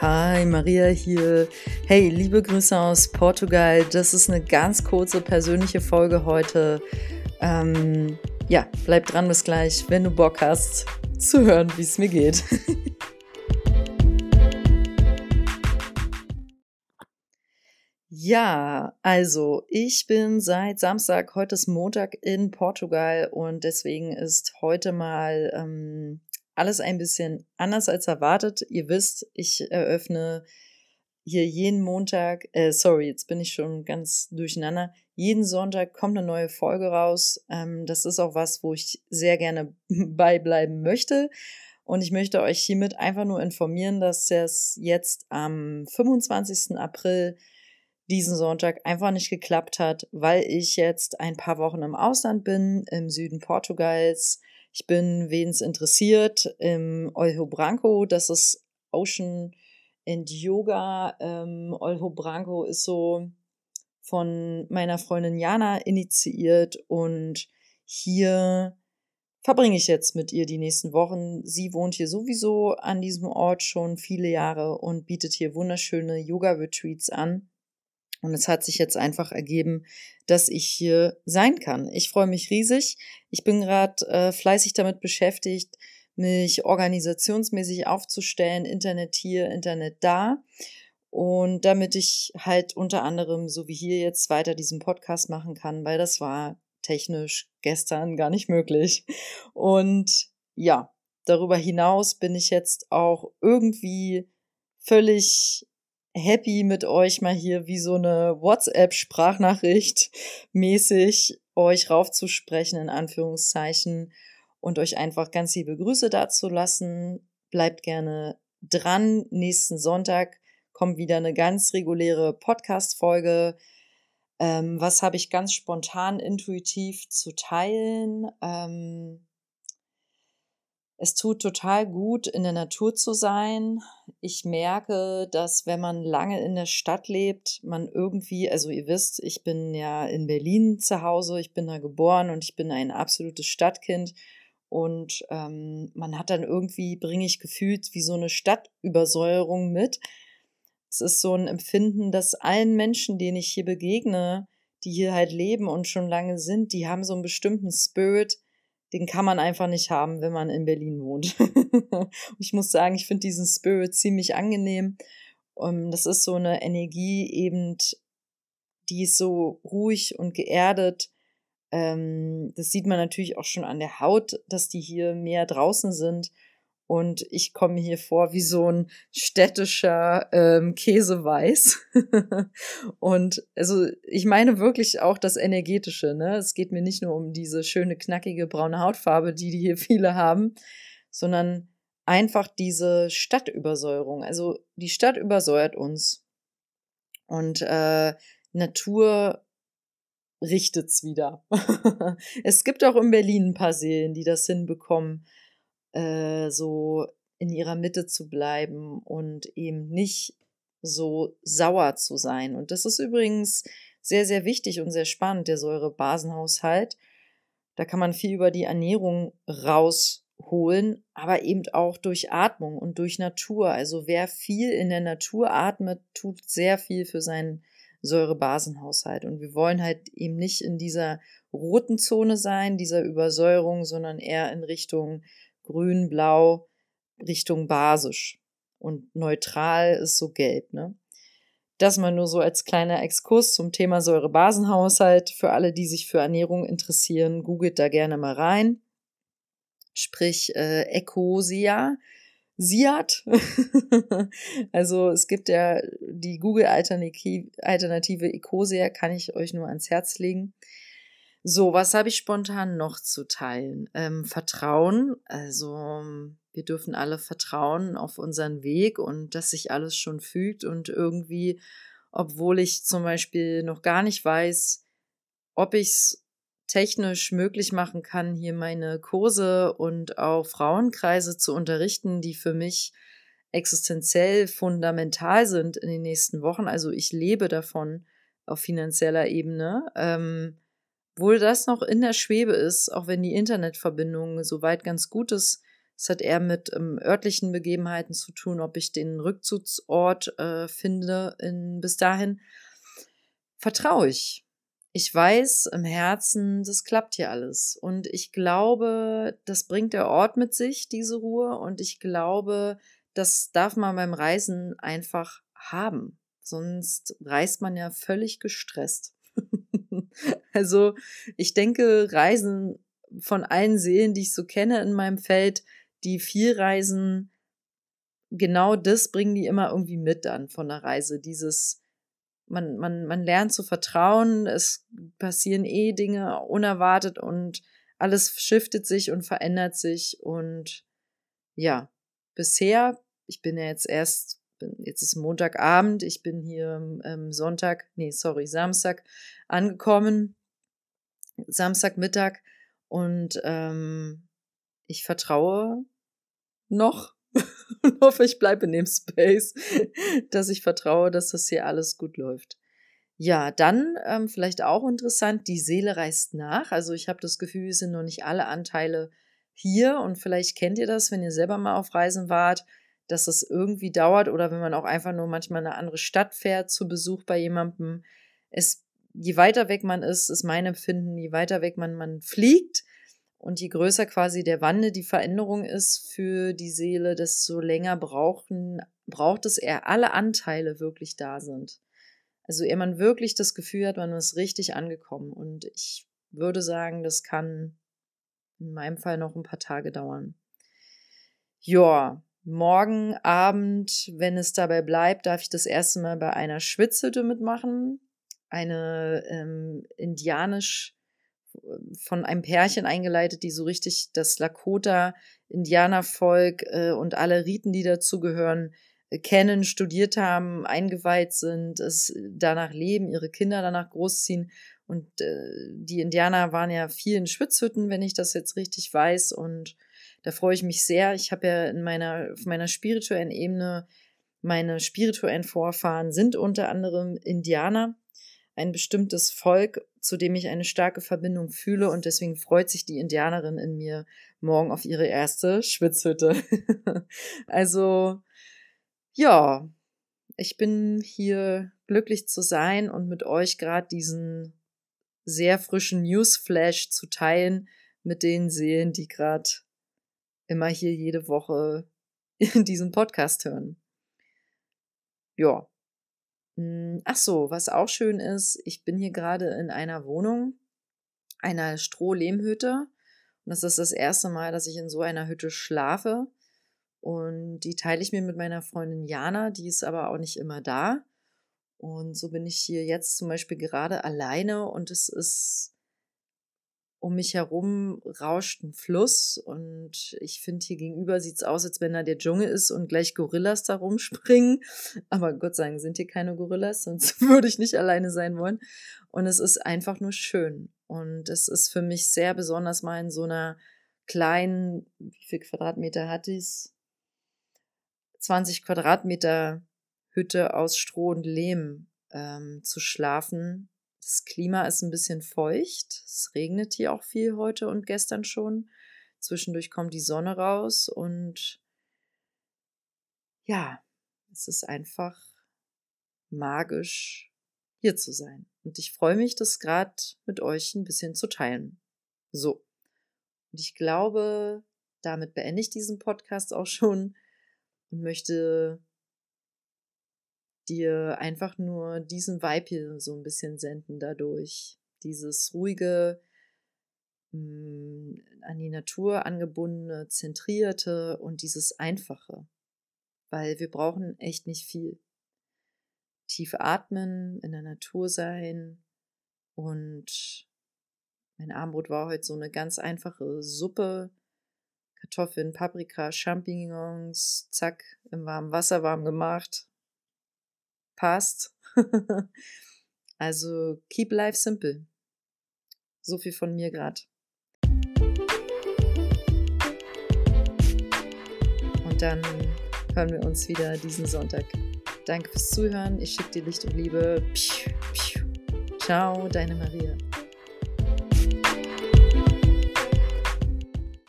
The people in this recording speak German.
Hi, Maria hier. Hey, liebe Grüße aus Portugal. Das ist eine ganz kurze persönliche Folge heute. Ähm, ja, bleib dran bis gleich, wenn du Bock hast zu hören, wie es mir geht. Ja, also ich bin seit Samstag, heute ist Montag in Portugal und deswegen ist heute mal ähm, alles ein bisschen anders als erwartet. Ihr wisst, ich eröffne hier jeden Montag, äh, sorry, jetzt bin ich schon ganz durcheinander. Jeden Sonntag kommt eine neue Folge raus. Ähm, das ist auch was, wo ich sehr gerne beibleiben möchte. Und ich möchte euch hiermit einfach nur informieren, dass es jetzt am 25. April diesen Sonntag einfach nicht geklappt hat, weil ich jetzt ein paar Wochen im Ausland bin, im Süden Portugals. Ich bin, wen es interessiert, im Olho Branco, das ist Ocean and Yoga. Ähm, Olho Branco ist so von meiner Freundin Jana initiiert und hier verbringe ich jetzt mit ihr die nächsten Wochen. Sie wohnt hier sowieso an diesem Ort schon viele Jahre und bietet hier wunderschöne Yoga-Retreats an. Und es hat sich jetzt einfach ergeben, dass ich hier sein kann. Ich freue mich riesig. Ich bin gerade äh, fleißig damit beschäftigt, mich organisationsmäßig aufzustellen, Internet hier, Internet da. Und damit ich halt unter anderem, so wie hier jetzt weiter diesen Podcast machen kann, weil das war technisch gestern gar nicht möglich. Und ja, darüber hinaus bin ich jetzt auch irgendwie völlig happy mit euch mal hier wie so eine WhatsApp-Sprachnachricht mäßig euch raufzusprechen, in Anführungszeichen, und euch einfach ganz liebe Grüße dazu lassen. Bleibt gerne dran. Nächsten Sonntag kommt wieder eine ganz reguläre Podcast-Folge. Ähm, was habe ich ganz spontan, intuitiv zu teilen? Ähm, es tut total gut, in der Natur zu sein. Ich merke, dass wenn man lange in der Stadt lebt, man irgendwie, also ihr wisst, ich bin ja in Berlin zu Hause, ich bin da geboren und ich bin ein absolutes Stadtkind. Und ähm, man hat dann irgendwie, bringe ich gefühlt, wie so eine Stadtübersäuerung mit. Es ist so ein Empfinden, dass allen Menschen, denen ich hier begegne, die hier halt leben und schon lange sind, die haben so einen bestimmten Spirit, den kann man einfach nicht haben, wenn man in Berlin wohnt. ich muss sagen, ich finde diesen Spirit ziemlich angenehm. Um, das ist so eine Energie eben, die ist so ruhig und geerdet. Ähm, das sieht man natürlich auch schon an der Haut, dass die hier mehr draußen sind und ich komme hier vor wie so ein städtischer ähm, Käseweiß. und also ich meine wirklich auch das Energetische. Ne? Es geht mir nicht nur um diese schöne, knackige braune Hautfarbe, die, die hier viele haben, sondern einfach diese Stadtübersäuerung. Also die Stadt übersäuert uns. Und äh, Natur richtet's wieder. es gibt auch in Berlin ein paar Seelen, die das hinbekommen äh, so in ihrer Mitte zu bleiben und eben nicht so sauer zu sein. Und das ist übrigens sehr, sehr wichtig und sehr spannend, der Säurebasenhaushalt. Da kann man viel über die Ernährung rausholen, aber eben auch durch Atmung und durch Natur. Also wer viel in der Natur atmet, tut sehr viel für seinen Säurebasenhaushalt. Und wir wollen halt eben nicht in dieser roten Zone sein, dieser Übersäuerung, sondern eher in Richtung grün, blau Richtung basisch. Und neutral ist so gelb, ne? Das mal nur so als kleiner Exkurs zum Thema Säurebasenhaushalt. Für alle, die sich für Ernährung interessieren, googelt da gerne mal rein. Sprich äh, Ecosia. Siat. also es gibt ja die Google-Alternative Ecosia, kann ich euch nur ans Herz legen. So, was habe ich spontan noch zu teilen? Ähm, Vertrauen. Also wir dürfen alle vertrauen auf unseren Weg und dass sich alles schon fügt und irgendwie, obwohl ich zum Beispiel noch gar nicht weiß, ob ich es technisch möglich machen kann, hier meine Kurse und auch Frauenkreise zu unterrichten, die für mich existenziell fundamental sind in den nächsten Wochen. Also ich lebe davon auf finanzieller Ebene. Ähm, obwohl das noch in der Schwebe ist, auch wenn die Internetverbindung soweit ganz gut ist, Es hat eher mit ähm, örtlichen Begebenheiten zu tun, ob ich den Rückzugsort äh, finde in, bis dahin. Vertraue ich. Ich weiß im Herzen, das klappt hier alles. Und ich glaube, das bringt der Ort mit sich, diese Ruhe. Und ich glaube, das darf man beim Reisen einfach haben. Sonst reist man ja völlig gestresst. also ich denke, Reisen von allen Seelen, die ich so kenne in meinem Feld, die viel reisen, genau das bringen die immer irgendwie mit an von der Reise. Dieses, man, man, man lernt zu vertrauen, es passieren eh Dinge unerwartet und alles shiftet sich und verändert sich und ja, bisher, ich bin ja jetzt erst, bin, jetzt ist Montagabend, ich bin hier ähm, Sonntag, nee, sorry, Samstag angekommen, Samstagmittag und ähm, ich vertraue noch hoffe, ich bleibe in dem Space, dass ich vertraue, dass das hier alles gut läuft. Ja, dann ähm, vielleicht auch interessant, die Seele reist nach. Also ich habe das Gefühl, es sind noch nicht alle Anteile hier und vielleicht kennt ihr das, wenn ihr selber mal auf Reisen wart, dass es irgendwie dauert oder wenn man auch einfach nur manchmal eine andere Stadt fährt zu Besuch bei jemandem. Es, je weiter weg man ist, ist mein Empfinden, je weiter weg man, man fliegt, und je größer quasi der Wandel, die Veränderung ist für die Seele, desto länger brauchen, braucht es eher alle Anteile wirklich da sind. Also eher man wirklich das Gefühl hat, man ist richtig angekommen. Und ich würde sagen, das kann in meinem Fall noch ein paar Tage dauern. Ja, morgen Abend, wenn es dabei bleibt, darf ich das erste Mal bei einer Schwitzhütte mitmachen. Eine ähm, indianisch von einem Pärchen eingeleitet, die so richtig das Lakota-Indianervolk äh, und alle Riten, die dazugehören, äh, kennen, studiert haben, eingeweiht sind, es danach leben, ihre Kinder danach großziehen. Und äh, die Indianer waren ja viel in Schwitzhütten, wenn ich das jetzt richtig weiß. Und da freue ich mich sehr. Ich habe ja in meiner, auf meiner spirituellen Ebene, meine spirituellen Vorfahren sind unter anderem Indianer ein bestimmtes Volk, zu dem ich eine starke Verbindung fühle und deswegen freut sich die Indianerin in mir morgen auf ihre erste Schwitzhütte. also, ja, ich bin hier glücklich zu sein und mit euch gerade diesen sehr frischen Newsflash zu teilen mit den Seelen, die gerade immer hier jede Woche in diesem Podcast hören. Ja, hm, ach so, was auch schön ist, ich bin hier gerade in einer Wohnung, einer Strohlehmhütte. Und das ist das erste Mal, dass ich in so einer Hütte schlafe. Und die teile ich mir mit meiner Freundin Jana, die ist aber auch nicht immer da. Und so bin ich hier jetzt zum Beispiel gerade alleine und es ist um mich herum rauscht ein Fluss und ich finde, hier gegenüber sieht es aus, als wenn da der Dschungel ist und gleich Gorillas da rumspringen. Aber Gott sei Dank sind hier keine Gorillas, sonst würde ich nicht alleine sein wollen. Und es ist einfach nur schön. Und es ist für mich sehr besonders, mal in so einer kleinen, wie viel Quadratmeter hat dies? 20 Quadratmeter Hütte aus Stroh und Lehm ähm, zu schlafen das Klima ist ein bisschen feucht. Es regnet hier auch viel heute und gestern schon. Zwischendurch kommt die Sonne raus und ja, es ist einfach magisch, hier zu sein. Und ich freue mich, das gerade mit euch ein bisschen zu teilen. So. Und ich glaube, damit beende ich diesen Podcast auch schon und möchte dir einfach nur diesen Vibe hier so ein bisschen senden dadurch. Dieses ruhige, mh, mm, an die Natur angebundene, zentrierte und dieses einfache. Weil wir brauchen echt nicht viel. Tief atmen, in der Natur sein und mein Armbrot war heute so eine ganz einfache Suppe. Kartoffeln, Paprika, Champignons, zack, im warmen Wasser warm gemacht, passt. also keep life simple. So viel von mir gerade. Und dann hören wir uns wieder diesen Sonntag. Danke fürs Zuhören. Ich schicke dir Licht und Liebe. Ciao, deine Maria.